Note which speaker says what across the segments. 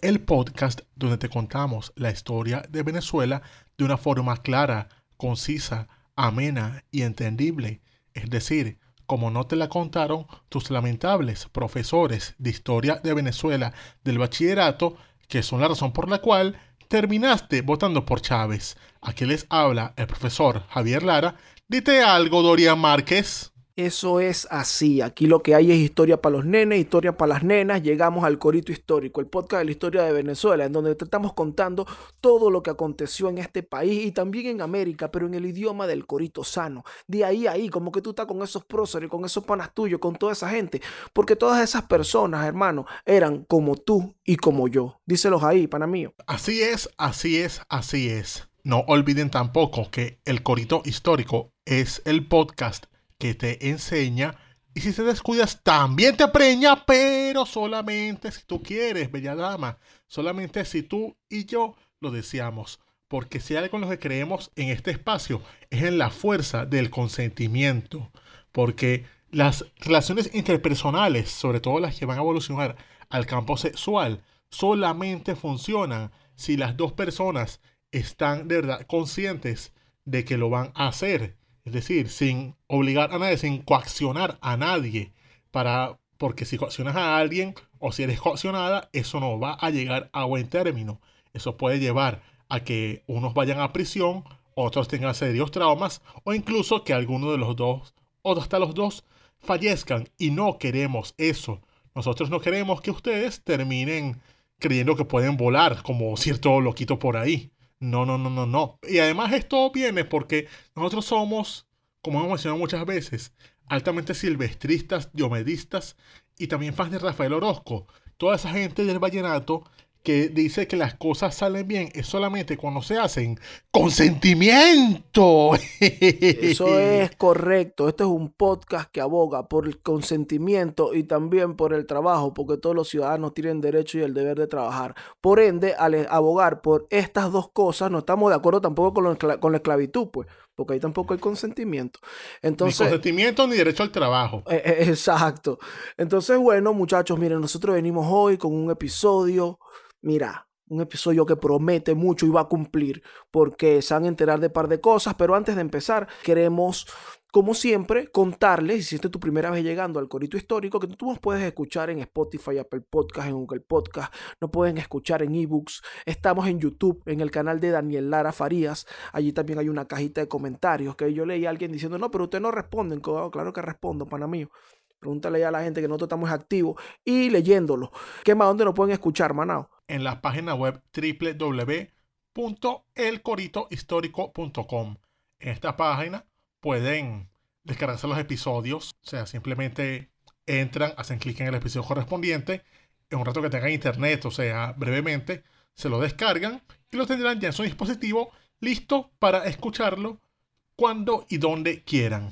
Speaker 1: el podcast donde te contamos la historia de Venezuela de una forma clara, concisa, amena y entendible. Es decir, como no te la contaron tus lamentables profesores de historia de Venezuela del bachillerato, que son la razón por la cual terminaste votando por Chávez. Aquí les habla el profesor Javier Lara. Dite algo, Dorian Márquez.
Speaker 2: Eso es así. Aquí lo que hay es historia para los nenes, historia para las nenas. Llegamos al Corito Histórico, el podcast de la historia de Venezuela, en donde te estamos contando todo lo que aconteció en este país y también en América, pero en el idioma del Corito sano. De ahí a ahí, como que tú estás con esos próceres, con esos panas tuyos, con toda esa gente. Porque todas esas personas, hermano, eran como tú y como yo. Díselos ahí, pana mío.
Speaker 1: Así es, así es, así es. No olviden tampoco que el Corito Histórico es el podcast que te enseña y si te descuidas también te preña, pero solamente si tú quieres, bella dama, solamente si tú y yo lo deseamos. Porque si hay algo en lo que creemos en este espacio es en la fuerza del consentimiento. Porque las relaciones interpersonales, sobre todo las que van a evolucionar al campo sexual, solamente funcionan si las dos personas están de verdad conscientes de que lo van a hacer. Es decir, sin obligar a nadie, sin coaccionar a nadie. Para, porque si coaccionas a alguien o si eres coaccionada, eso no va a llegar a buen término. Eso puede llevar a que unos vayan a prisión, otros tengan serios traumas o incluso que alguno de los dos o hasta los dos fallezcan. Y no queremos eso. Nosotros no queremos que ustedes terminen creyendo que pueden volar como cierto loquito por ahí. No, no, no, no, no. Y además esto viene porque nosotros somos, como hemos mencionado muchas veces, altamente silvestristas, diomedistas y también fans de Rafael Orozco. Toda esa gente del vallenato que dice que las cosas salen bien es solamente cuando se hacen con sentimiento.
Speaker 2: Eso es correcto. Este es un podcast que aboga por el consentimiento y también por el trabajo, porque todos los ciudadanos tienen derecho y el deber de trabajar. Por ende, al abogar por estas dos cosas, no estamos de acuerdo tampoco con, la, con la esclavitud, pues, porque ahí tampoco hay consentimiento. Entonces,
Speaker 1: ni consentimiento ni derecho al trabajo.
Speaker 2: Eh, eh, exacto. Entonces, bueno, muchachos, miren, nosotros venimos hoy con un episodio mira, un episodio que promete mucho y va a cumplir porque se van a enterar de par de cosas, pero antes de empezar queremos, como siempre, contarles, si es tu primera vez llegando al Corito Histórico, que tú nos puedes escuchar en Spotify, Apple Podcast, en Google Podcast, nos pueden escuchar en ebooks, estamos en YouTube, en el canal de Daniel Lara Farías, allí también hay una cajita de comentarios que yo leí a alguien diciendo, no, pero ustedes no responden, claro que respondo, pana mío. Pregúntale ya a la gente que nosotros estamos activos y leyéndolo. ¿Qué más? ¿Dónde nos pueden escuchar, Manao?
Speaker 1: En la página web www.elcoritohistórico.com. En esta página pueden descargarse los episodios. O sea, simplemente entran, hacen clic en el episodio correspondiente. En un rato que tengan internet, o sea, brevemente, se lo descargan y lo tendrán ya en su dispositivo listo para escucharlo cuando y donde quieran.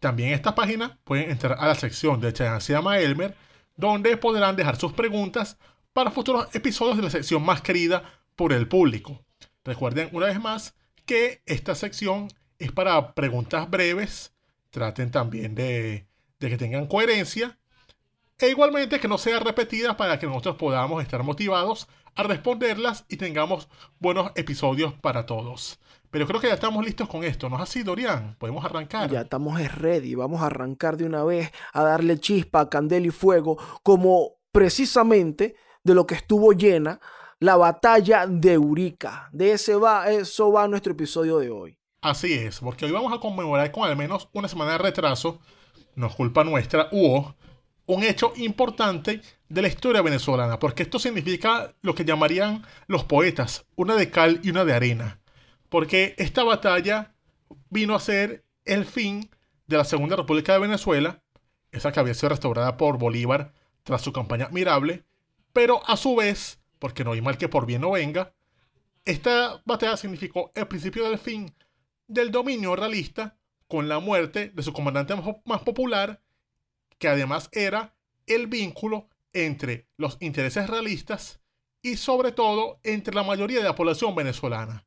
Speaker 1: También en esta página pueden entrar a la sección de se llama Elmer, donde podrán dejar sus preguntas para futuros episodios de la sección más querida por el público. Recuerden una vez más que esta sección es para preguntas breves. Traten también de, de que tengan coherencia. E igualmente que no sea repetida para que nosotros podamos estar motivados a responderlas y tengamos buenos episodios para todos. Pero creo que ya estamos listos con esto, ¿no es así, Dorian? Podemos arrancar.
Speaker 2: Ya estamos ready, vamos a arrancar de una vez a darle chispa, candela y fuego, como precisamente de lo que estuvo llena la batalla de Urica. De ese va, eso va nuestro episodio de hoy.
Speaker 1: Así es, porque hoy vamos a conmemorar con al menos una semana de retraso, no es culpa nuestra, hubo un hecho importante de la historia venezolana, porque esto significa lo que llamarían los poetas, una de cal y una de arena porque esta batalla vino a ser el fin de la Segunda República de Venezuela, esa que había sido restaurada por Bolívar tras su campaña admirable, pero a su vez, porque no hay mal que por bien no venga, Esta batalla significó el principio del fin del dominio realista con la muerte de su comandante más, popular, que además era el vínculo entre los intereses realistas y sobre todo entre la mayoría de la población venezolana.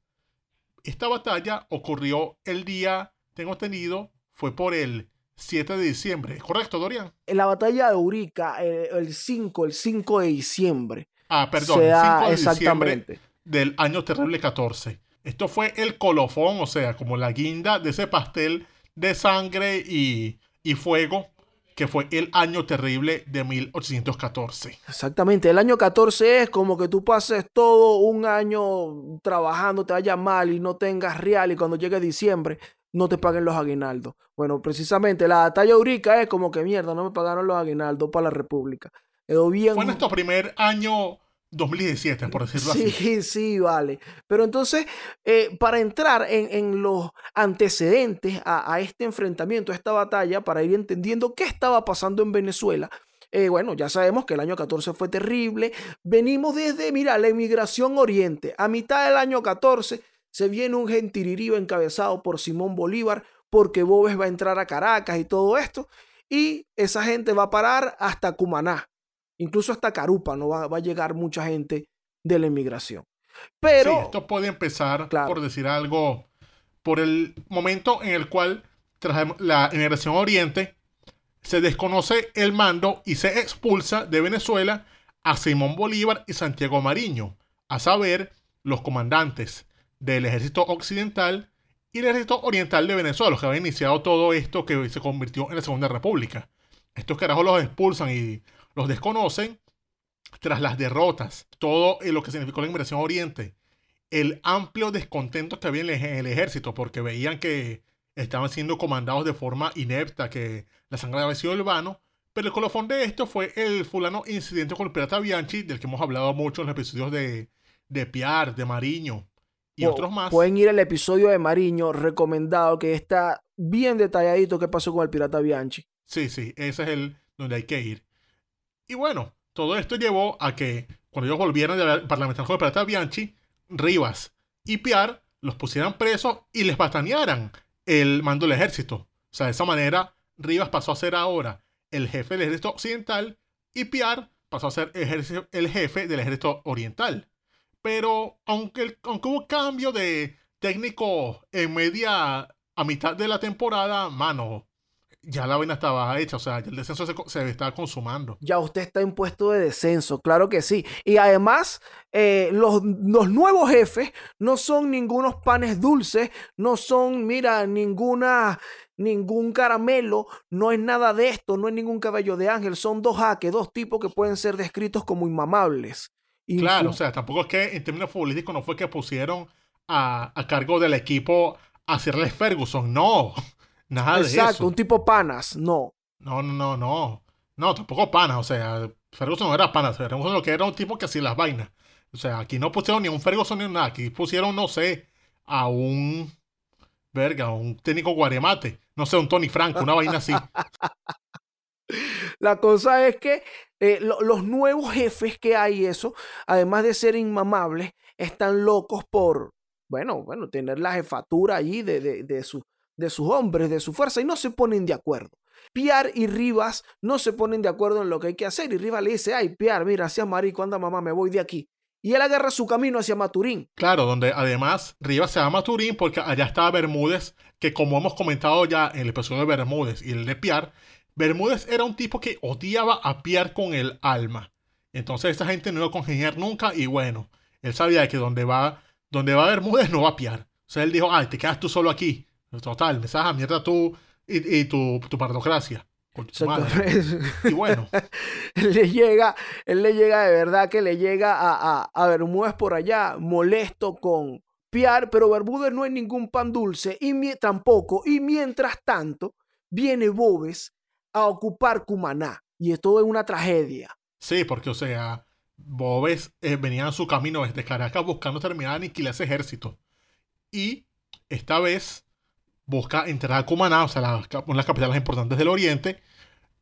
Speaker 1: Esta batalla ocurrió el día, tengo entendido, fue por el 7 de diciembre, ¿correcto, Dorian?
Speaker 2: En la batalla de Urica, eh, el 5, el 5 de diciembre.
Speaker 1: Ah, perdón, el
Speaker 2: da
Speaker 1: 5 de
Speaker 2: exactamente.
Speaker 1: diciembre del año terrible 14. Esto fue el colofón, o sea, como la guinda de ese pastel de sangre y, y fuego que fue el año terrible de 1814.
Speaker 2: Exactamente, el año 14 es como que tú pases todo un año trabajando, te vaya mal y no tengas real y cuando llegue diciembre no te paguen los aguinaldos. Bueno, precisamente la batalla de Urica es como que mierda, no me pagaron los aguinaldos para la República. Quedó bien.
Speaker 1: Fue nuestro primer año 2017, por decirlo
Speaker 2: Sí,
Speaker 1: así.
Speaker 2: sí, vale. Pero entonces, eh, para entrar en, en los antecedentes a, a este enfrentamiento, a esta batalla, para ir entendiendo qué estaba pasando en Venezuela, eh, bueno, ya sabemos que el año 14 fue terrible. Venimos desde, mira, la emigración oriente. A mitad del año 14 se viene un gentirirío encabezado por Simón Bolívar, porque Bobes va a entrar a Caracas y todo esto. Y esa gente va a parar hasta Cumaná, incluso hasta Carupa, no va, va a llegar mucha gente de la inmigración. Pero
Speaker 1: Sí, esto puede empezar,
Speaker 2: Claro.
Speaker 1: por decir algo, por el momento en el cual, tras la inmigración a Oriente, se desconoce el mando y se expulsa de Venezuela a Simón Bolívar y Santiago Mariño, a saber, los comandantes del ejército occidental y el ejército oriental de Venezuela, los que habían iniciado todo esto que se convirtió en la Segunda República. Estos carajos los expulsan y los desconocen tras las derrotas, todo eh, lo que significó la inmigración a Oriente, el amplio descontento que había en el, ejército, porque veían que estaban siendo comandados de forma inepta, que la sangre había sido el vano. Pero el colofón de esto fue el fulano incidente con el pirata Bianchi, del que hemos hablado mucho en los episodios de, de Piar, de Mariño y otros más.
Speaker 2: pueden ir al episodio de Mariño recomendado que está bien detalladito qué pasó con el pirata Bianchi.
Speaker 1: Sí, sí, ese es el donde hay que ir. Y bueno, todo esto llevó a que cuando ellos volvieron de parlamentar con el pirata Bianchi, Rivas y Piar los pusieran presos y les batanearan el mando del ejército. O sea, de esa manera, Rivas pasó a ser ahora el jefe del ejército occidental y Piar pasó a ser el jefe del ejército oriental. Pero aunque, aunque hubo cambio de técnico en media, a mitad de la temporada, mano, ya la vaina estaba hecha, o sea, el descenso se, estaba consumando.
Speaker 2: Ya usted está en puesto de descenso, claro que sí. Y además, eh, los, los nuevos jefes no son ningunos panes dulces, no son, mira, ninguna, ningún caramelo, no es nada de esto, no es ningún cabello de ángel, son dos jaques, dos tipos que pueden ser descritos como inmamables.
Speaker 1: Claro, o sea, tampoco es que en términos futbolísticos no fue que pusieron a, a cargo del equipo a Sirles Ferguson, no, nada de
Speaker 2: Exacto,
Speaker 1: eso.
Speaker 2: un tipo panas, no.
Speaker 1: No, no, no, no. No, tampoco pana. O sea, Ferguson no era pana. Ferguson lo que era un tipo que hacía las vainas. O sea, aquí no pusieron ni a un Ferguson ni nada. Aquí pusieron, no sé, a un. Verga, un técnico guaremate. No sé, un Tony Franco, una vaina así.
Speaker 2: La cosa es que eh, lo- los nuevos jefes que hay, eso, además de ser inmamables, están locos por, bueno, bueno, tener la jefatura allí de, de, su- de sus hombres, de su fuerza, y no se ponen de acuerdo. Piar y Rivas no se ponen de acuerdo en lo que hay que hacer, y Rivas le dice, ay, Piar, mira, hacia marico, anda mamá, me voy de aquí. Y él agarra su camino hacia Maturín.
Speaker 1: Claro, donde además Rivas se llama Turín porque allá estaba Bermúdez, que como hemos comentado ya en el episodio de Bermúdez y el de Piar, Bermúdez era un tipo que odiaba a Piar con el alma. Entonces esta gente no iba a congeniar nunca y bueno, él sabía que donde va, donde va Bermúdez no va a Piar. O sea, él dijo, ay, te quedas tú solo aquí. Total, me sabes a mierda tú y, y tu, tu partocracia. Y bueno,
Speaker 2: él le llega, él le llega de verdad que le llega a, a, a Bermúdez por allá, molesto con Piar, pero Bermúdez no es ningún pan dulce y mi- tampoco. Y mientras tanto, viene Bobes a ocupar Cumaná. Y esto es una tragedia.
Speaker 1: Sí, porque, o sea, Bobes eh, venía en su camino desde Caracas buscando terminar de aniquilar ese ejército. Y esta vez busca entrar a Cumaná, o sea, la- una de las capitales importantes del Oriente.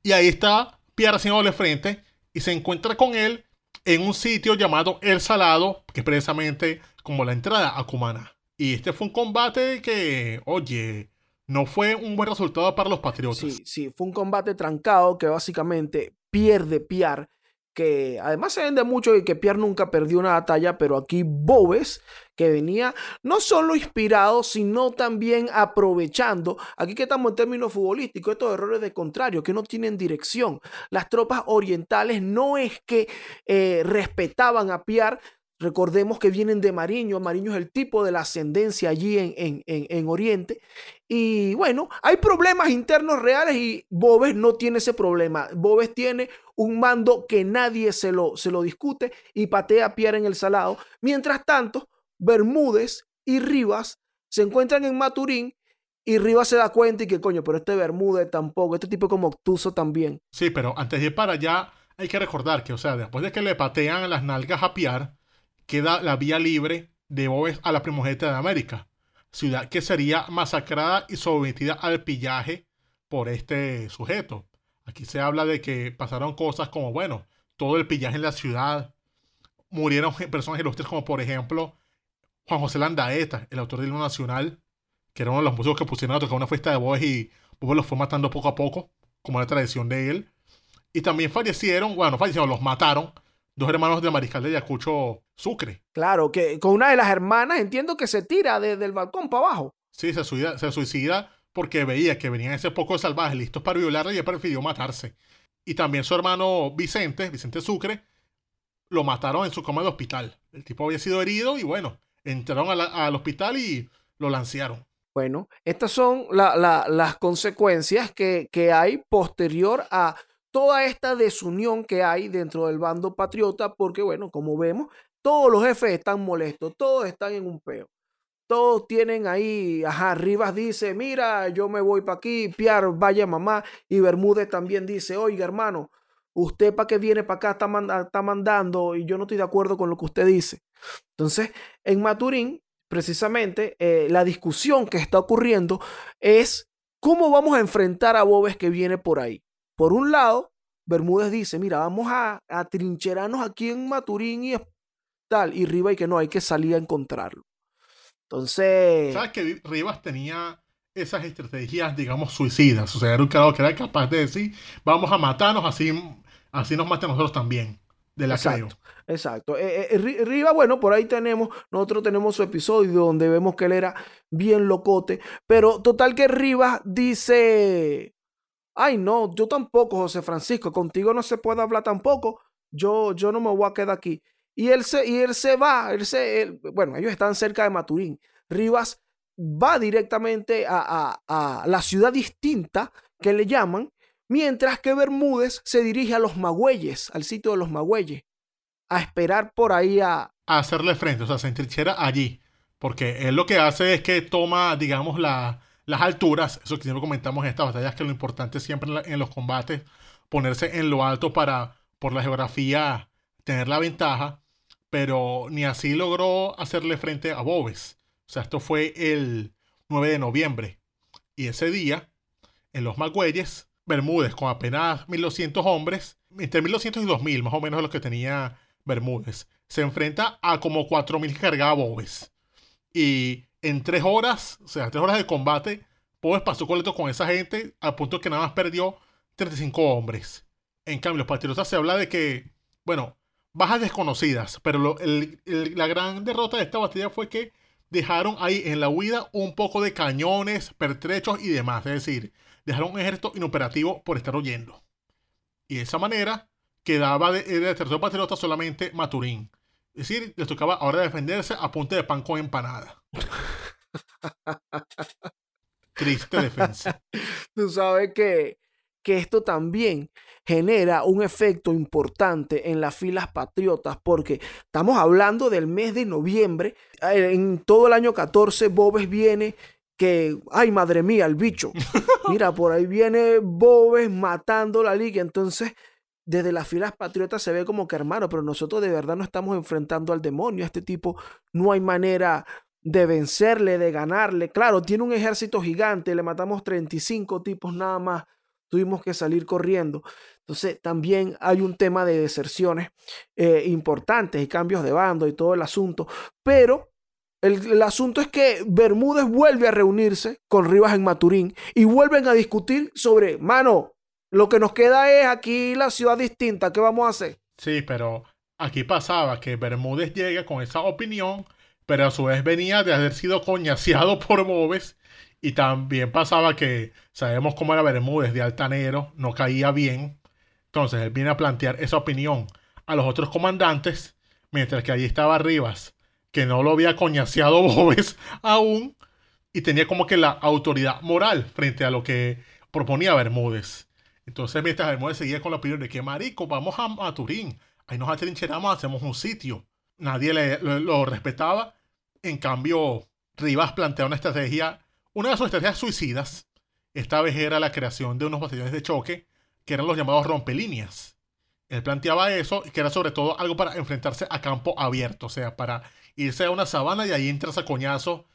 Speaker 1: Y ahí está Pierre haciéndole frente y se encuentra con él en un sitio llamado El Salado, que es precisamente como la entrada a Cumaná. Y este fue un combate que, oye, no fue un buen resultado para los patriotas.
Speaker 2: Sí, sí, fue un combate trancado que básicamente pierde Pierre, que además se vende mucho y que Pierre nunca perdió una batalla, pero aquí Bobes, que venía no solo inspirado, sino también aprovechando, aquí que estamos en términos futbolísticos, estos errores de contrario, que no tienen dirección. Las tropas orientales no es que eh, respetaban a Pierre, Recordemos que vienen de Mariño. Mariño es el tipo de la ascendencia allí en, en, en, Oriente. Y bueno, hay problemas internos reales y Bobes no tiene ese problema. Bobes tiene un mando que nadie se lo, se lo discute y patea a Pierre en el salado. Mientras tanto, Bermúdez y Rivas se encuentran en Maturín y Rivas se da cuenta y que coño, pero este Bermúdez tampoco, este tipo como obtuso también.
Speaker 1: Sí, pero antes de ir para allá, hay que recordar que, o sea, después de que le patean las nalgas a Pierre, queda la vía libre de Boves a la primogénita de América, ciudad que sería masacrada y sometida al pillaje por este sujeto. Aquí se habla de que pasaron cosas como, bueno, todo el pillaje en la ciudad, murieron personas ilustres como por ejemplo Juan José Landaeta, el autor del himno nacional, que era uno de los músicos que pusieron a tocar una fiesta de Boves y los fue matando poco a poco, como la tradición de él. Y también fallecieron, bueno, fallecieron, los mataron dos hermanos de Mariscal de Ayacucho Sucre.
Speaker 2: Claro, que con una de las hermanas entiendo que se tira desde el balcón para abajo.
Speaker 1: Sí, se suicida, se suicida porque veía que venían ese poco salvajes listos para violarla y ella prefirió matarse. Y también su hermano Vicente, Vicente Sucre, lo mataron en su cama de hospital. El tipo había sido herido y bueno, entraron al hospital y lo lancearon.
Speaker 2: Bueno, estas son las consecuencias que, que hay posterior a toda esta desunión que hay dentro del bando patriota, porque bueno, como vemos, todos los jefes están molestos, todos están en un peo. Todos tienen ahí, ajá, Rivas dice, mira, yo me voy para aquí, Piar, vaya mamá, y Bermúdez también dice, oiga hermano, usted para qué viene para acá está, está mandando y yo no estoy de acuerdo con lo que usted dice. Entonces, en Maturín, precisamente, eh, la discusión que está ocurriendo es cómo vamos a enfrentar a Bobes que viene por ahí. Por un lado, Bermúdez dice, mira, vamos a, a trincherarnos aquí en Maturín y tal, y Rivas y que no, hay que salir a encontrarlo. Entonces...
Speaker 1: ¿Sabes que Rivas tenía esas estrategias, digamos, suicidas? O sea, era un creador que era capaz de decir, vamos a matarnos, así, así nos matan nosotros también. De la
Speaker 2: exacto, exacto. Eh, eh, Rivas, bueno, por ahí tenemos, nosotros tenemos su episodio donde vemos que él era bien locote, pero total que Rivas dice, Ay, no, yo tampoco, José Francisco, contigo no se puede hablar tampoco. Yo, yo no me voy a quedar aquí. Y él se, y él se va, él se, bueno, ellos están cerca de Maturín. Rivas va directamente a, a, la ciudad distinta que le llaman, mientras que Bermúdez se dirige a los Magüeyes, al sitio de los Magüeyes, a esperar por ahí a...
Speaker 1: Hacerle frente, o sea, se entrinchera allí, porque él lo que hace es que toma, digamos, la, las alturas, eso que siempre comentamos en estas batallas, que lo importante siempre en, los combates, ponerse en lo alto para, por la geografía, tener la ventaja, pero ni así logró hacerle frente a Bobes. O sea, esto fue el 9 de noviembre. Y ese día, en los Magüeyes, Bermúdez, con apenas 1200 hombres, entre 1200 y 2000, más o menos los que tenía Bermúdez, se enfrenta a como 4000 que cargaba Bobes. Y en tres horas, o sea, tres horas de combate, Pobes pasó coleto con esa gente al punto que nada más perdió 35 hombres. En cambio, los patriotas se habla de que, bueno, bajas desconocidas, pero la gran derrota de esta batalla fue que dejaron ahí en la huida un poco de cañones, pertrechos y demás. Es decir, dejaron un ejército inoperativo por estar huyendo. Y de esa manera quedaba de, de tercer patriota solamente Maturín. Es decir, les tocaba ahora defenderse a punta de pan con empanada. Triste defensa.
Speaker 2: Tú sabes que, que esto también genera un efecto importante en las filas patriotas porque estamos hablando del mes de noviembre. Eh, en todo el año 14 Bobes viene que, ay madre mía, el bicho. Mira, por ahí viene Bobes matando la liga. Entonces desde las filas patriotas se ve como que hermano, pero nosotros de verdad no estamos enfrentando al demonio. A este tipo no hay manera de vencerle, de ganarle. Claro, tiene un ejército gigante, le matamos 35 tipos nada más. Tuvimos que salir corriendo. Entonces también hay un tema de deserciones eh, importantes y cambios de bando y todo el asunto. Pero El, asunto es que Bermúdez vuelve a reunirse con Rivas en Maturín y vuelven a discutir sobre, mano, lo que nos queda es aquí la ciudad distinta, ¿qué vamos a hacer?
Speaker 1: Sí, pero aquí pasaba que Bermúdez llega con esa opinión, pero a su vez venía de haber sido coñaseado por Bobes. Y también pasaba que sabemos cómo era Bermúdez de altanero, no caía bien. Entonces él viene a plantear esa opinión a los otros comandantes, mientras que allí estaba Rivas, que no lo había coñaseado Bobes aún, y tenía como que la autoridad moral frente a lo que proponía Bermúdez. Entonces, mientras Bermúdez seguía con la opinión de que, marico, vamos a Maturín, ahí nos atrincheramos, hacemos un sitio. Nadie le, lo, lo respetaba. En cambio, Rivas plantea una estrategia, una de sus estrategias suicidas. Esta vez era la creación de unos batallones de choque, que eran los llamados rompelíneas. Él planteaba eso, que era sobre todo algo para enfrentarse a campo abierto, o sea, para irse a una sabana y ahí entras a coñazo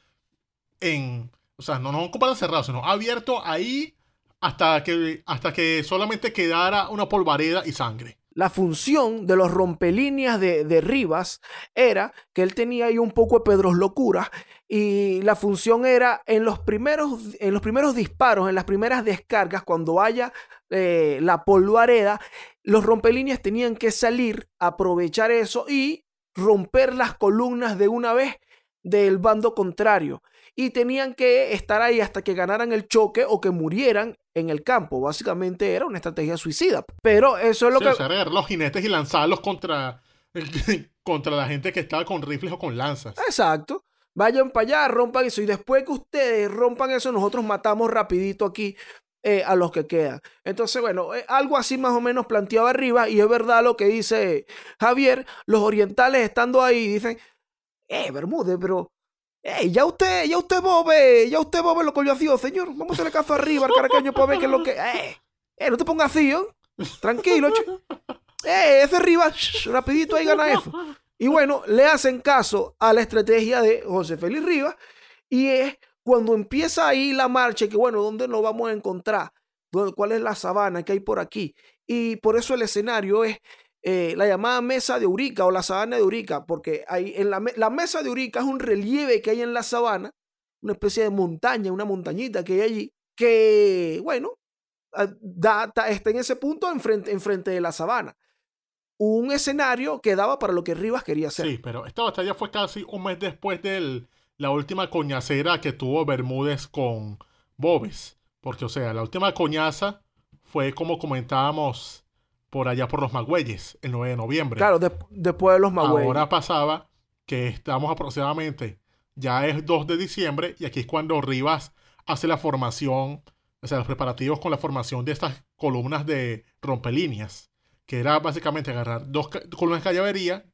Speaker 1: en, o sea, no, no un combate cerrado, sino abierto ahí hasta que, hasta que solamente quedara una polvareda y sangre.
Speaker 2: La función de los rompelíneas de, de Rivas era que él tenía ahí un poco de Pedros locuras y la función era en los primeros, en los primeros disparos, en las primeras descargas, cuando haya eh, la polvareda, los rompelíneas tenían que salir, aprovechar eso y romper las columnas de una vez del bando contrario. Y tenían que estar ahí hasta que ganaran el choque o que murieran en el campo. Básicamente era una estrategia suicida. Pero eso es lo
Speaker 1: Sí,
Speaker 2: que...
Speaker 1: o sea, agarrar los jinetes y lanzarlos contra, contra la gente que estaba con rifles o con lanzas.
Speaker 2: Exacto. Vayan para allá, rompan eso. Y después que ustedes rompan eso, nosotros matamos rapidito aquí eh, a los que quedan. Entonces, bueno, eh, algo así más o menos planteaba arriba. Y es verdad lo que dice Javier. Los orientales estando ahí dicen, eh, Bermúdez, pero... Eh, ya usted, ya usted bobe, ya usted bobe lo coño así, señor. Vamos a hacerle caso arriba al caracaño para ver qué es lo que... Eh, eh, no te pongas así, ¿eh? Tranquilo. Eh, ese arriba, rapidito ahí gana eso. Y bueno, le hacen caso a la estrategia de José Félix Rivas y es cuando empieza ahí la marcha, que bueno, ¿dónde nos vamos a encontrar? ¿Dó- ¿Cuál es la sabana que hay por aquí? Y por eso el escenario es eh, la llamada mesa de Urica o la sabana de Urica, porque hay en la, la mesa de Urica es un relieve que hay en la sabana, una especie de montaña, una montañita que hay allí, que bueno, ah, da- está en ese punto enfrente, enfrente de la sabana. Un escenario que daba para lo que Rivas quería hacer.
Speaker 1: Sí, pero esta batalla fue casi un mes después de la última coñacera que tuvo Bermúdez con Bobes. Porque, o sea, la última coñaza fue como comentábamos por allá por los Magüeyes, el 9 de noviembre.
Speaker 2: Claro, de- después de los Magüeyes.
Speaker 1: Ahora pasaba que estamos aproximadamente, ya es 2 de diciembre, y aquí es cuando Rivas hace la formación, o sea, los preparativos con la formación de estas columnas de rompelíneas, que era básicamente agarrar dos columnas de caballería,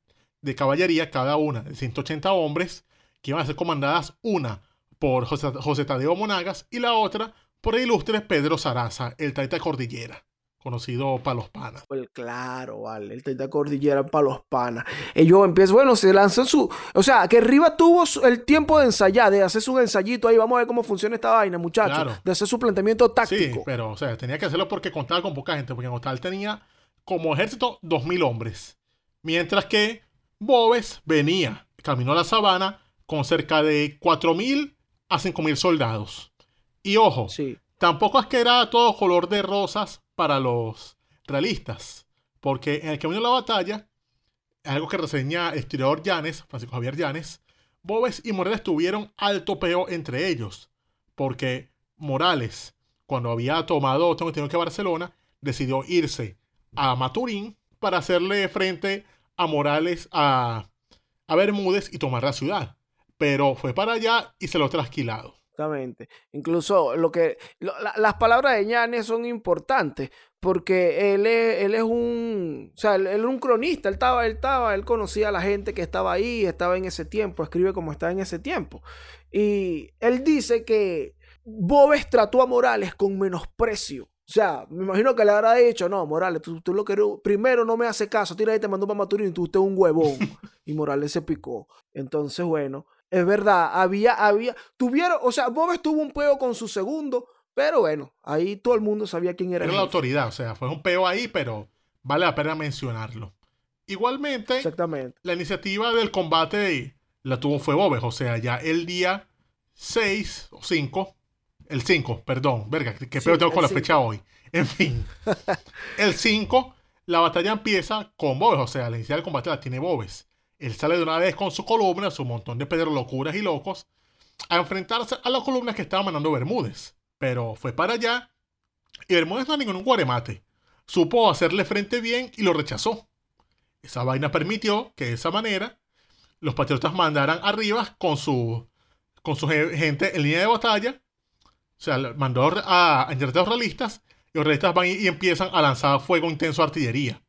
Speaker 1: de caballería, cada una de 180 hombres, que iban a ser comandadas una por José, José Tadeo Monagas y la otra por el ilustre Pedro Saraza, el taita cordillera, conocido para los panas.
Speaker 2: Pues claro, vale, el 30 Cordillera para los panas. Ellos empiezan, bueno, se lanzan su. O sea, que Rivas tuvo el tiempo de ensayar, de hacer su ensayito ahí. Vamos a ver cómo funciona esta vaina, muchachos.
Speaker 1: Claro.
Speaker 2: De hacer su planteamiento
Speaker 1: Sí,
Speaker 2: táctico.
Speaker 1: pero, o sea, tenía que hacerlo porque contaba con poca gente, porque en total tenía como ejército 2.000 hombres. Mientras que Bobes venía, caminó a la sabana con cerca de 4.000 a 5.000 soldados. Y ojo,
Speaker 2: Sí.
Speaker 1: tampoco es que era todo color de rosas para los realistas, porque en el camino de la batalla, algo que reseña el historiador Llanes, Francisco Javier Llanes, Bobes y Morales tuvieron alto peo entre ellos, porque Morales, cuando había tomado, tengo que Barcelona, decidió irse a Maturín para hacerle frente a Morales, a, a Bermúdez y tomar la ciudad. Pero fue para allá y se lo trasquilado.
Speaker 2: Exactamente. Incluso lo que las palabras de Ñanes son importantes porque él es, él es un, o sea, él, un cronista, él estaba, él estaba, él conocía a la gente que estaba ahí, estaba en ese tiempo, escribe como estaba en ese tiempo. Y él dice que Bobes trató a Morales con menosprecio. O sea, me imagino que le habrá dicho, no, Morales, tú, tú lo que primero no me hace caso, tira ahí, te mandó para Maturín, tú usted es un huevón. y Morales se picó. Entonces, bueno, es verdad, había, había, tuvieron, o sea, Bobes tuvo un peo con su segundo, pero bueno, ahí todo el mundo sabía quién era.
Speaker 1: Era la
Speaker 2: jefe.
Speaker 1: autoridad, o sea, fue un peo ahí, pero vale la pena mencionarlo. Igualmente,
Speaker 2: Exactamente.
Speaker 1: la iniciativa del combate la tuvo fue Bobes. O sea, ya el día 6 o 5, el 5, perdón, verga, que
Speaker 2: Sí,
Speaker 1: peor tengo con la
Speaker 2: 5.
Speaker 1: fecha hoy. En fin, el 5, la batalla empieza con Bobes, o sea, la inicial del combate la tiene Bobes. Él sale de una vez con su columna, su montón de pedros locuras y locos, a enfrentarse a las columnas que estaba mandando Bermúdez. Pero fue para allá y Bermúdez no es ningún guaremate. Supo hacerle frente bien y lo rechazó. Esa vaina permitió que de esa manera los patriotas mandaran arriba con su, con su ge- gente en línea de batalla. O sea, mandó a, a a los realistas y los realistas van y, y empiezan a lanzar fuego intenso de artillería.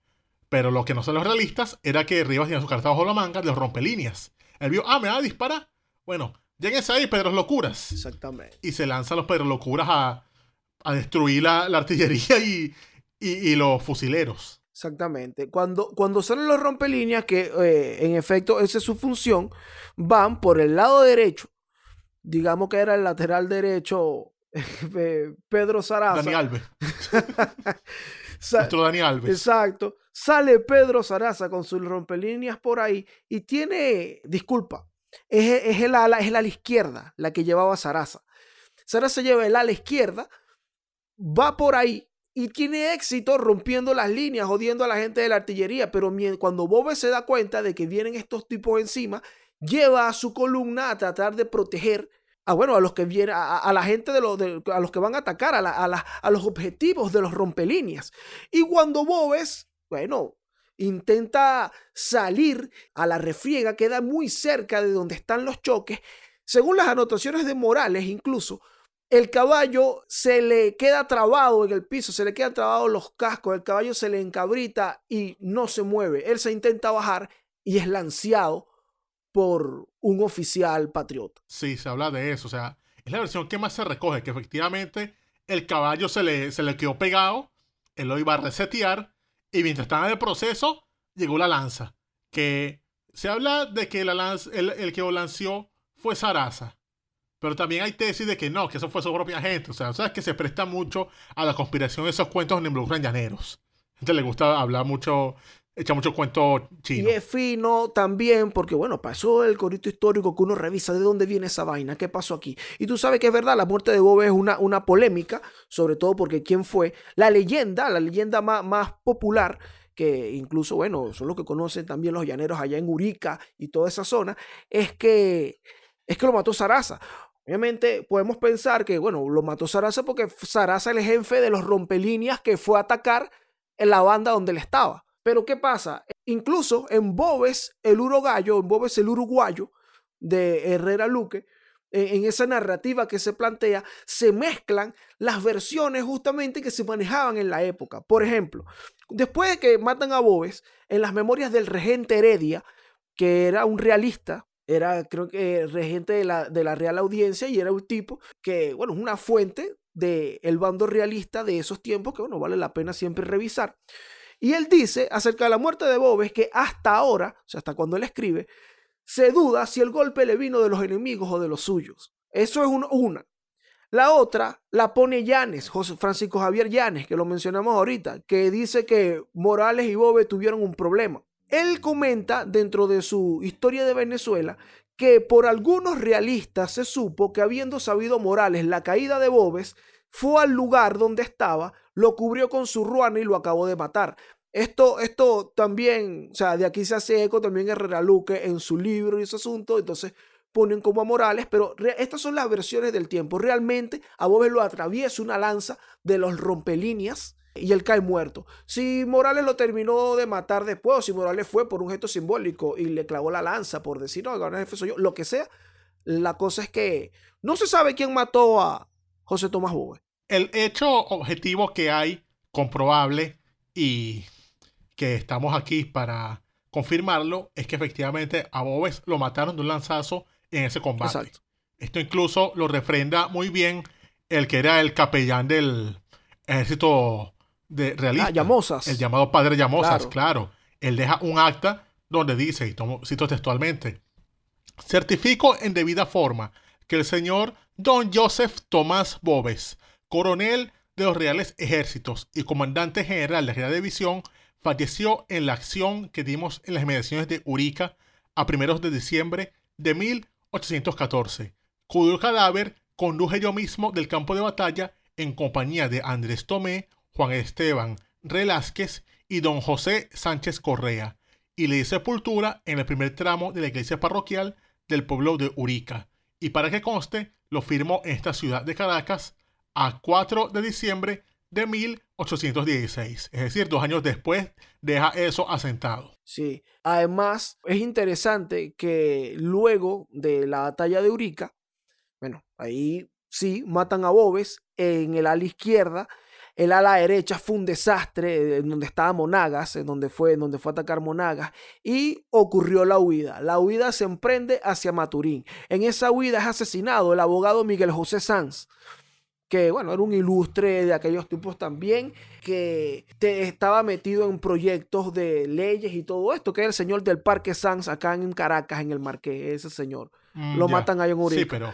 Speaker 1: Pero lo que no son los realistas era que Rivas tenía su carta bajo la manga de los rompelíneas. Él vio, ah, me va a disparar. Bueno, lléguense ahí, Pedros Locuras
Speaker 2: Exactamente.
Speaker 1: y se lanzan los Pedro Locuras a, a destruir la, la artillería y, y- y los fusileros.
Speaker 2: Exactamente. Cuando, cuando salen los rompelíneas, que eh, en efecto esa es su función, van por el lado derecho. Digamos que era el lateral derecho Pedro Saraza.
Speaker 1: Dani Alves, nuestro Dani Alves.
Speaker 2: Exacto. Sale Pedro Saraza con sus rompelíneas por ahí y tiene, disculpa, es, es el ala, es el ala izquierda la que llevaba Saraza. Saraza lleva el ala izquierda, va por ahí y tiene éxito rompiendo las líneas, jodiendo a la gente de la artillería, pero cuando Bobe se da cuenta de que vienen estos tipos encima, lleva a su columna a tratar de proteger a, bueno, a los que vienen, a, la gente de los, de- a los que van a atacar, a, a los objetivos de los rompelíneas. Y cuando Bobes, bueno, intenta salir a la refriega, queda muy cerca de donde están los choques. Según las anotaciones de Morales, incluso, el caballo se le queda trabado en el piso, se le quedan trabados los cascos, el caballo se le encabrita y no se mueve. Él se intenta bajar y es lanceado por un oficial patriota.
Speaker 1: Sí, se habla de eso. O sea, es la versión que más se recoge, que efectivamente el caballo se le, se le quedó pegado, él lo iba a resetear, y mientras estaba en el proceso, llegó la lanza. Que se habla de que la lanza, el, el que lo lanció fue Sarasa. Pero también hay tesis de que no, que eso fue su propia gente. O sea, sabes que se presta mucho a la conspiración de esos cuentos. A gente le gusta hablar mucho, echa mucho cuento chino.
Speaker 2: Y es fino también porque, bueno, pasó el corito histórico que uno revisa de dónde viene esa vaina, qué pasó aquí. Y tú sabes que es verdad, la muerte de Bob es una, una polémica, sobre todo porque quién fue la leyenda, la leyenda más, más popular, que incluso, bueno, son los que conocen también los llaneros allá en Urica y toda esa zona, es que, es que lo mató Sarasa. Obviamente podemos pensar que, bueno, lo mató Sarasa porque Sarasa es el jefe de los rompelíneas que fue a atacar en la banda donde él estaba. Pero ¿qué pasa? Incluso en Bobes, el urogallo, en Bobes, el uruguayo de Herrera Luque, en, en esa narrativa que se plantea, se mezclan las versiones justamente que se manejaban en la época. Por ejemplo, después de que matan a Bobes, en las memorias del regente Heredia, que era un realista, era creo que regente de la, de la Real Audiencia y era un tipo que, bueno, es una fuente del el bando realista de esos tiempos que, bueno, vale la pena siempre revisar. Y él dice acerca de la muerte de Bobes que hasta ahora, o sea, hasta cuando él escribe, se duda si el golpe le vino de los enemigos o de los suyos. Eso es un- una. La otra la pone Llanes, José Francisco Javier Llanes, que lo mencionamos ahorita, que dice que Morales y Bobes tuvieron un problema. Él comenta dentro de su historia de Venezuela que por algunos realistas se supo que habiendo sabido Morales la caída de Bobes, fue al lugar donde estaba, lo cubrió con su ruana y lo acabó de matar. Esto, esto también, o sea, de aquí se hace eco también Herrera Luque en su libro y ese asunto, entonces ponen como a Morales, pero estas son las versiones del tiempo. Realmente a Bobes lo atraviesa una lanza de los rompelíneas y él cae muerto. Si Morales lo terminó de matar después, o si Morales fue por un gesto simbólico y le clavó la lanza por decir, no, el jefe soy yo, lo que sea, la cosa es que no se sabe quién mató a José Tomás Bobes.
Speaker 1: El hecho objetivo que hay, comprobable y que estamos aquí para confirmarlo, es que efectivamente a Bobes lo mataron de un lanzazo en ese combate.
Speaker 2: Exacto.
Speaker 1: Esto incluso lo refrenda muy bien el que era el capellán del ejército de realista.
Speaker 2: Ah, Llamosas.
Speaker 1: El llamado padre Llamosas,
Speaker 2: Claro.
Speaker 1: claro. Él deja un acta donde dice, y tomo, cito textualmente, certifico en debida forma que el señor Don Joseph Tomás Bobes, coronel de los Reales Ejércitos y comandante general de la General División, falleció en la acción que dimos en las inmediaciones de Urica a primeros de diciembre de 1814, cuyo cadáver conduje yo mismo del campo de batalla en compañía de Andrés Tomé, Juan Esteban Velázquez y don José Sánchez Correa, y le di sepultura en el primer tramo de la iglesia parroquial del pueblo de Urica. Y para que conste, lo firmó en esta ciudad de Caracas a 4 de diciembre de 1816. Es decir, dos años después deja eso asentado.
Speaker 2: Sí. Además, es interesante que luego de la batalla de Urica, bueno, ahí sí, matan a Bobes en el ala izquierda. El ala derecha fue un desastre, en donde estaba Monagas, en donde fue, en donde fue a atacar Monagas, y ocurrió la huida. La huida se emprende hacia Maturín. En esa huida es asesinado el abogado Miguel José Sanz, que bueno, era un ilustre de aquellos tiempos también, que te- estaba metido en proyectos de leyes y todo esto, que era el señor del Parque Sanz acá en Caracas, en el Marqués, ese señor.
Speaker 1: Mm,
Speaker 2: Lo
Speaker 1: ya.
Speaker 2: matan ahí en Urica.
Speaker 1: Sí, pero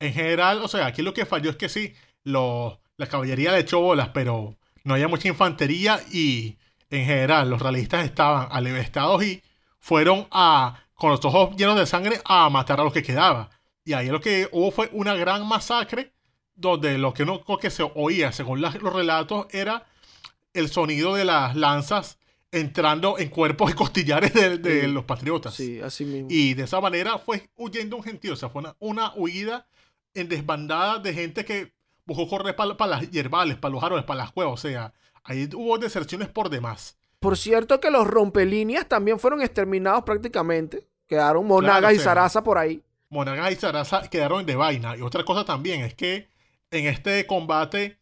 Speaker 1: en general, o sea, aquí lo que falló es que sí, lo- la caballería le echó bolas, pero no había mucha infantería y en general los realistas estaban alevestados y fueron a, con los ojos llenos de sangre, a matar a los que quedaba. Y ahí lo que hubo fue una gran masacre donde lo que no que se oía, según los relatos, era el sonido de las lanzas entrando en cuerpos y costillares de, de
Speaker 2: Sí.
Speaker 1: los patriotas.
Speaker 2: Sí, así mismo.
Speaker 1: Y de esa manera fue huyendo un gentío. O sea, fue una, una huida en desbandada de gente que buscó correr para las hierbales, para los árboles, para las cuevas. O sea, ahí hubo deserciones por demás.
Speaker 2: Por cierto que los rompelíneas también fueron exterminados prácticamente. Quedaron Monagas
Speaker 1: Claro, o
Speaker 2: y Sarasa por ahí.
Speaker 1: Monagas y Sarasa quedaron de vaina. Y otra cosa también es que en este combate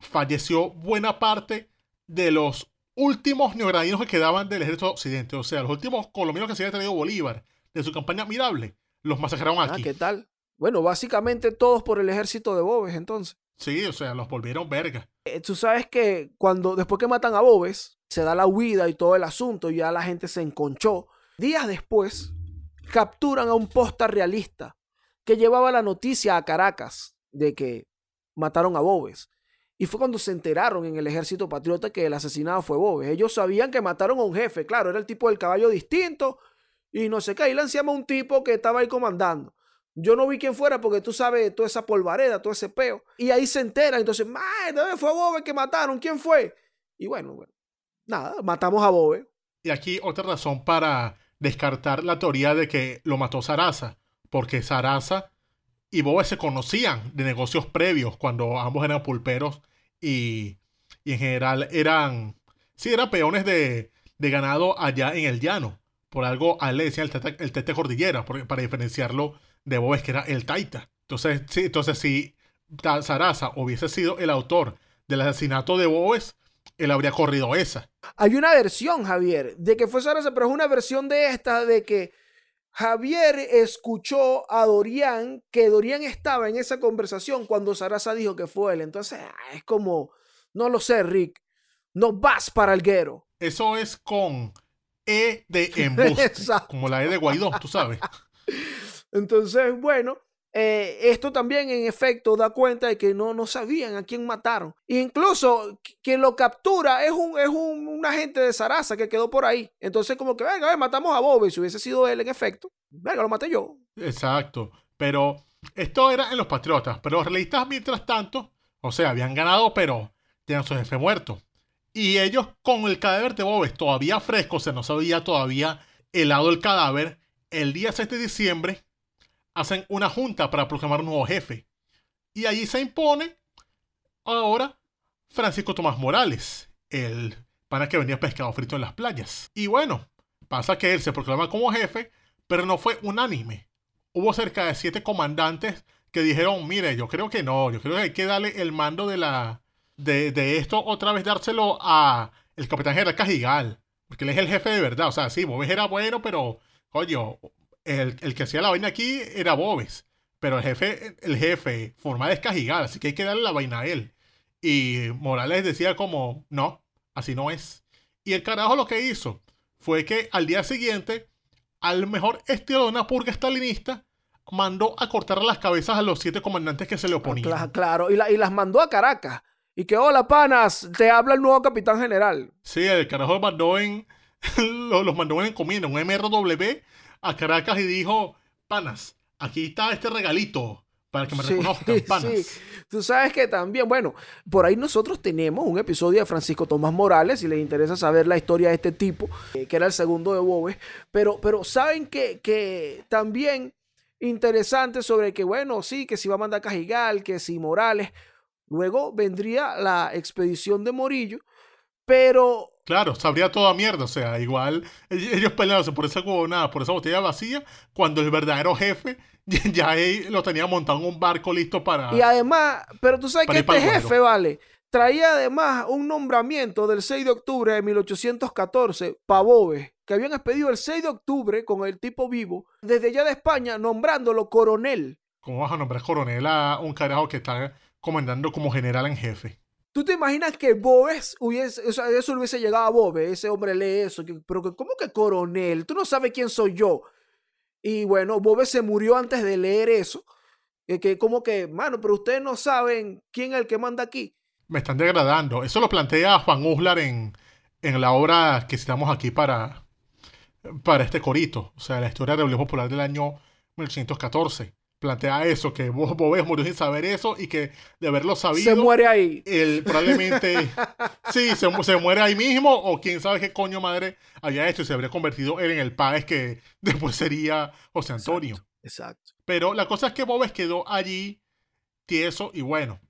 Speaker 1: falleció buena parte de los últimos neogradinos que quedaban del ejército occidente. O sea, los últimos colombianos que se había traído Bolívar de su campaña admirable, los masacraron
Speaker 2: Ah,
Speaker 1: aquí.
Speaker 2: ¿qué tal? Bueno, básicamente todos por el ejército de Bobes, entonces.
Speaker 1: Sí, o sea, los volvieron verga.
Speaker 2: Eh, Tú sabes que cuando, después que matan a Bobes, se da la huida y todo el asunto, y ya la gente se enconchó. Días después, capturan a un posta realista que llevaba la noticia a Caracas de que mataron a Bobes. Y fue cuando se enteraron en el ejército patriota que el asesinado fue Bobes. Ellos sabían que mataron a un jefe, claro, era el tipo del caballo distinto y no sé qué. Ahí lanzamos a un tipo que estaba ahí comandando. Yo no vi quién fuera porque tú sabes toda esa polvareda, todo ese peo. Y ahí se entera. Entonces. ¿dónde fue Bobe que mataron? ¿Quién fue? Y bueno, nada, matamos a Bobe.
Speaker 1: Y aquí otra razón para descartar la teoría de que lo mató Sarasa, porque Sarasa y Bobe se conocían de negocios previos cuando ambos eran pulperos y, y en general eran, sí, eran peones de, de ganado allá en el llano. Por algo a él le decían el tete, el cordillera, porque, para diferenciarlo de Bobes, que era el taita. Entonces, sí, entonces si Sarasa hubiese sido el autor del asesinato de Bobes, él habría corrido esa.
Speaker 2: Hay una versión, Javier, de que fue Sarasa, pero es una versión de esta, de que Javier escuchó a Dorian, que Dorian estaba en esa conversación cuando Sarasa dijo que fue él. Entonces, ah, es como, no lo sé, Rick, no vas para el guero.
Speaker 1: Eso es con E de embuste.
Speaker 2: Exacto.
Speaker 1: como la E de Guaidó, tú sabes.
Speaker 2: Entonces, bueno, eh, esto también en efecto da cuenta de que no, no sabían a quién mataron. Incluso qu- quien lo captura es un, es un, un agente de Sarasa que quedó por ahí. Entonces, como que, venga, ver, matamos a Bob. Si hubiese sido él, en efecto, venga, lo maté yo.
Speaker 1: Exacto. Pero esto era en los Patriotas. Pero los realistas, mientras tanto, o sea, habían ganado, pero tenían su jefe muerto. Y ellos, con el cadáver de Bobes todavía fresco, se no sabía todavía helado el cadáver, el día 6 de diciembre hacen una junta para proclamar un nuevo jefe. Y allí se impone ahora Francisco Tomás Morales, el pana que vendía pescado frito en las playas. Y bueno, pasa que él se proclama como jefe, pero no fue unánime. Hubo cerca de siete comandantes que dijeron, mire, yo creo que no, yo creo que hay que darle el mando de la de, de esto otra vez dárselo a el capitán general Cajigal, porque él es el jefe de verdad, o sea, sí, Bobes era bueno, pero coño, el, el que hacía la vaina aquí era Bobes, pero el jefe, el jefe formal es Cajigal, así que hay que darle la vaina a él. Y Morales decía como, no, así no es. Y el carajo lo que hizo fue que al día siguiente, al mejor estilo de una purga estalinista, mandó a cortar las cabezas a los siete comandantes que se le oponían.
Speaker 2: Cla- claro, y, la- y las mandó a Caracas. Y que, hola, panas, te habla el nuevo capitán general.
Speaker 1: Sí, el carajo mandó en, lo- los mandó en encomienda, un MRW a Caracas y dijo, panas, aquí está este regalito para que me
Speaker 2: Sí,
Speaker 1: reconozcan, panas.
Speaker 2: sí. Tú sabes que también, bueno, por ahí nosotros tenemos un episodio de Francisco Tomás Morales, si les interesa saber la historia de este tipo, eh, que era el segundo de Bobes, pero, pero saben que, que también interesante sobre que, bueno, sí, que si va a mandar Cajigal, que si Morales, luego vendría la expedición de Morillo, pero
Speaker 1: Claro, sabría toda mierda, o sea, igual ell- ellos peleándose por esa huevonada, por esa botella vacía, cuando el verdadero jefe ya, ya ahí lo tenía montado en un barco listo para...
Speaker 2: Y además, pero tú sabes que este jefe, vale, traía además un nombramiento del 6 de octubre de 1814 para Boves, que habían expedido el 6 de octubre con el tipo vivo, desde allá de España, nombrándolo coronel.
Speaker 1: ¿Cómo vas a nombrar coronel a un carajo que está comandando como general en jefe?
Speaker 2: ¿Tú te imaginas que Boves hubiese, o sea, eso hubiese llegado a Boves? Ese hombre lee eso, pero que, ¿cómo que coronel? Tú no sabes quién soy yo. Y bueno, Boves se murió antes de leer eso. Que, que como que, mano, pero ustedes no saben quién es el que manda aquí.
Speaker 1: Me están degradando. Eso lo plantea Juan Uslar en, en la obra que citamos aquí para, para este corito. O sea, la historia de la Revolución Popular del año 1814. Plantea eso, que Bo- Bobés murió sin saber eso y que de haberlo sabido...
Speaker 2: Se muere ahí.
Speaker 1: él probablemente sí, se, se muere ahí mismo o quién sabe qué coño madre había hecho y se habría convertido él en el Páez que después sería José Antonio.
Speaker 2: Exacto.
Speaker 1: Pero la cosa es que Bobes quedó allí tieso y bueno.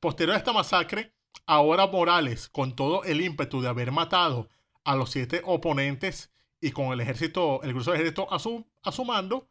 Speaker 1: Posterior a esta masacre, ahora Morales, con todo el ímpetu de haber matado a los siete oponentes y con el ejército, el grueso del ejército a su, a su mando,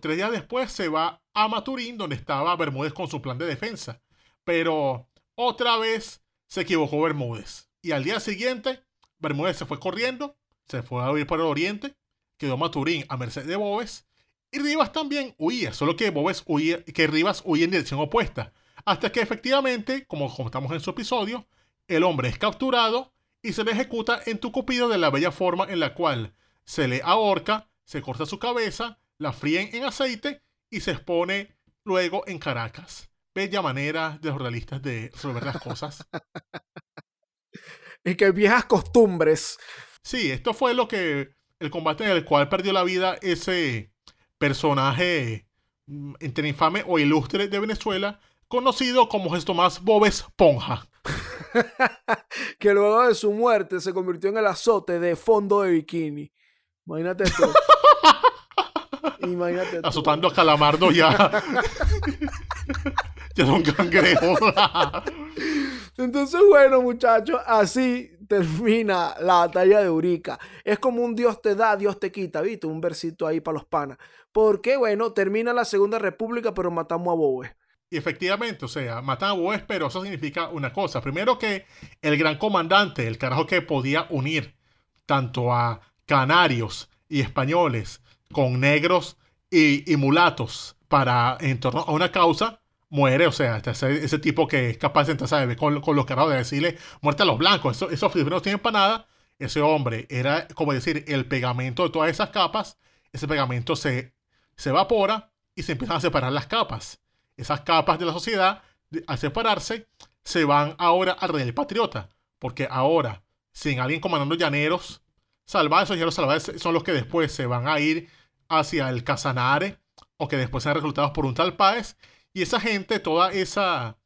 Speaker 1: tres días después se va a Maturín, donde estaba Bermúdez con su plan de defensa. Pero otra vez se equivocó Bermúdez. Y al día siguiente, Bermúdez se fue corriendo, se fue a huir por el oriente, quedó Maturín a merced de Bobes, y Rivas también huía, solo que huía, que Rivas huía en dirección opuesta. Hasta que efectivamente, como contamos en su episodio, el hombre es capturado y se le ejecuta en Tucupido de la bella forma en la cual se le ahorca, se corta su cabeza, la fríen en aceite y se expone luego en Caracas. Bella manera de los realistas de resolver las cosas.
Speaker 2: Y que viejas costumbres.
Speaker 1: Sí, esto fue lo que el combate en el cual perdió la vida ese personaje mm, entre infame o ilustre de Venezuela, conocido como José Tomás Bobes Ponja.
Speaker 2: que luego de su muerte se convirtió en el azote de fondo de bikini. Imagínate tú. Imagínate
Speaker 1: azotando a Calamardo ya. ya son cangrejos.
Speaker 2: Entonces, bueno, muchachos, así termina la batalla de Urica. Es como un Dios te da, Dios te quita, ¿viste? Un versito ahí para los panas. Porque, bueno, termina la Segunda República, pero matamos a Bowe.
Speaker 1: y efectivamente, o sea, matan a Bobes, pero eso significa una cosa. Primero que el gran comandante, el carajo que podía unir tanto a canarios y españoles con negros y, mulatos para en torno a una causa, muere, o sea, este- ese, ese tipo que es capaz de sentarse a con, con los carajos de decirle muerte a los blancos, eso, esos filipinos no tienen para nada, ese hombre era como decir el pegamento de todas esas capas, ese pegamento se, se evapora y se empiezan a separar las capas. Esas capas de la sociedad, al separarse, se van ahora al rey patriota, porque ahora, sin alguien comandando llaneros salvajes, esos llaneros salvajes son los que después se van a ir hacia el Casanare, o que después sean reclutados por un tal Páez, y esa gente, toda esa,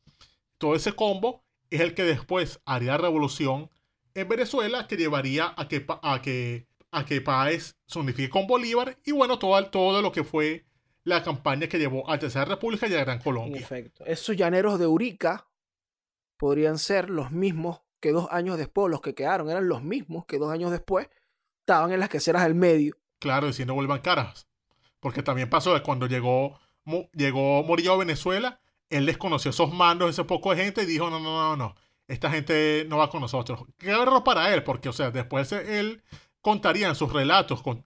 Speaker 1: todo ese combo, es el que después haría la revolución en Venezuela, que llevaría a que, a que, a que Páez se unifique con Bolívar, y bueno, todo, todo lo que fue la campaña que llevó a Tercera República y a Gran Colombia.
Speaker 2: efecto. Esos llaneros de Urica podrían ser los mismos que dos años después, los que quedaron eran los mismos que dos años después estaban en las queseras del medio.
Speaker 1: Claro, diciendo vuelvan caras. Porque también pasó cuando llegó, Mu- llegó Murillo a Venezuela, él desconoció esos mandos, ese poco de gente, y dijo, no, no, no, no, esta gente no va con nosotros. Qué error para él, porque, o sea, después él contaría en sus relatos, con-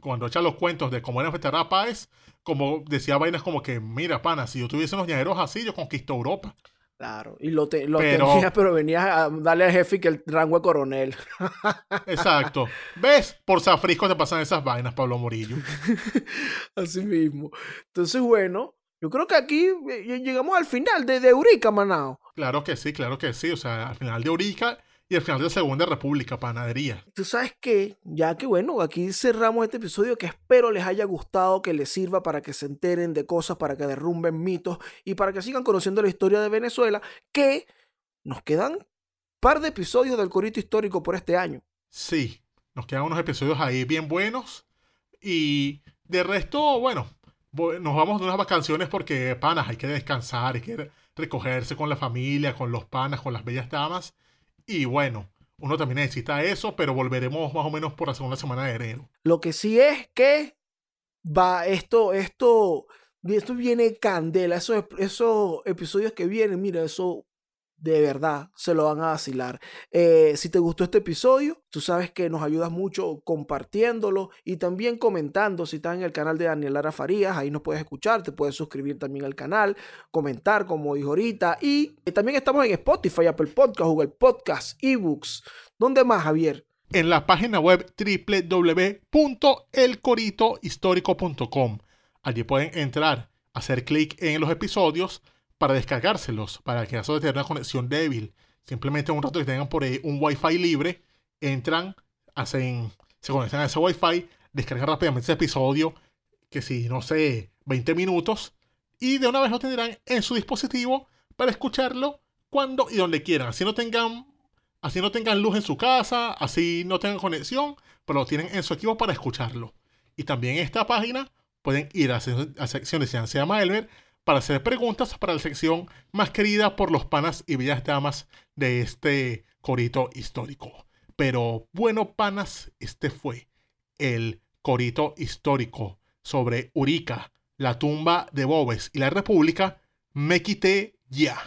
Speaker 1: cuando echa los cuentos de cómo era Veterana Páez, como decía vainas como que, mira, pana, si yo tuviese unos llaneros así, yo conquisto Europa.
Speaker 2: Claro. Y lo, te- lo
Speaker 1: Pero-
Speaker 2: tenía, pero venía a darle al jefe que el rango de coronel.
Speaker 1: Exacto. ¿Ves? Por Zafrisco te pasan esas vainas, Pablo Murillo.
Speaker 2: Así mismo. Entonces, bueno, yo creo que aquí eh, llegamos al final de, de Urica, Manao.
Speaker 1: Claro que sí, claro que sí. O sea, al final de Urica y el final de la Segunda República, panadería.
Speaker 2: Tú sabes que, ya que bueno, aquí cerramos este episodio que espero les haya gustado, que les sirva para que se enteren de cosas, para que derrumben mitos y para que sigan conociendo la historia de Venezuela, que nos quedan par de episodios del Corito Histórico por este año.
Speaker 1: Sí, nos quedan unos episodios ahí bien buenos y de resto, bueno, nos vamos de unas vacaciones porque, panas, hay que descansar, hay que recogerse con la familia, con los panas, con las bellas damas. Y bueno, uno también necesita eso, pero volveremos más o menos por la segunda semana de enero.
Speaker 2: Lo que sí es que va esto, esto, esto viene candela. Esos, esos episodios que vienen, mira, eso de verdad se lo van a vacilar. Eh, si te gustó este episodio, tú sabes que nos ayudas mucho compartiéndolo y también comentando. Si estás en el canal de Daniel Lara Farías, ahí nos puedes escuchar, te puedes suscribir también al canal, comentar como dijo ahorita. Y también estamos en Spotify, Apple Podcast, Google Podcast, eBooks. ¿Dónde más, Javier?
Speaker 1: En la página web www.elcoritohistórico.com. Allí pueden entrar, hacer clic en los episodios para descargárselos, para que de tener una conexión débil, simplemente un rato que tengan por ahí un wifi libre, entran, hacen, se conectan a ese wifi, descargan rápidamente ese episodio, que si no sé, 20 minutos, y de una vez lo tendrán en su dispositivo para escucharlo cuando y donde quieran. Así no tengan, así no tengan luz en su casa, así no tengan conexión, pero lo tienen en su equipo para escucharlo. Y también esta página pueden ir a, a secciones, se llama Elmer, para hacer preguntas para la sección más querida por los panas y bellas damas de este corito histórico. Pero bueno, panas, este fue el corito histórico sobre Urica, la tumba de Bobes y la República. Me quité ya.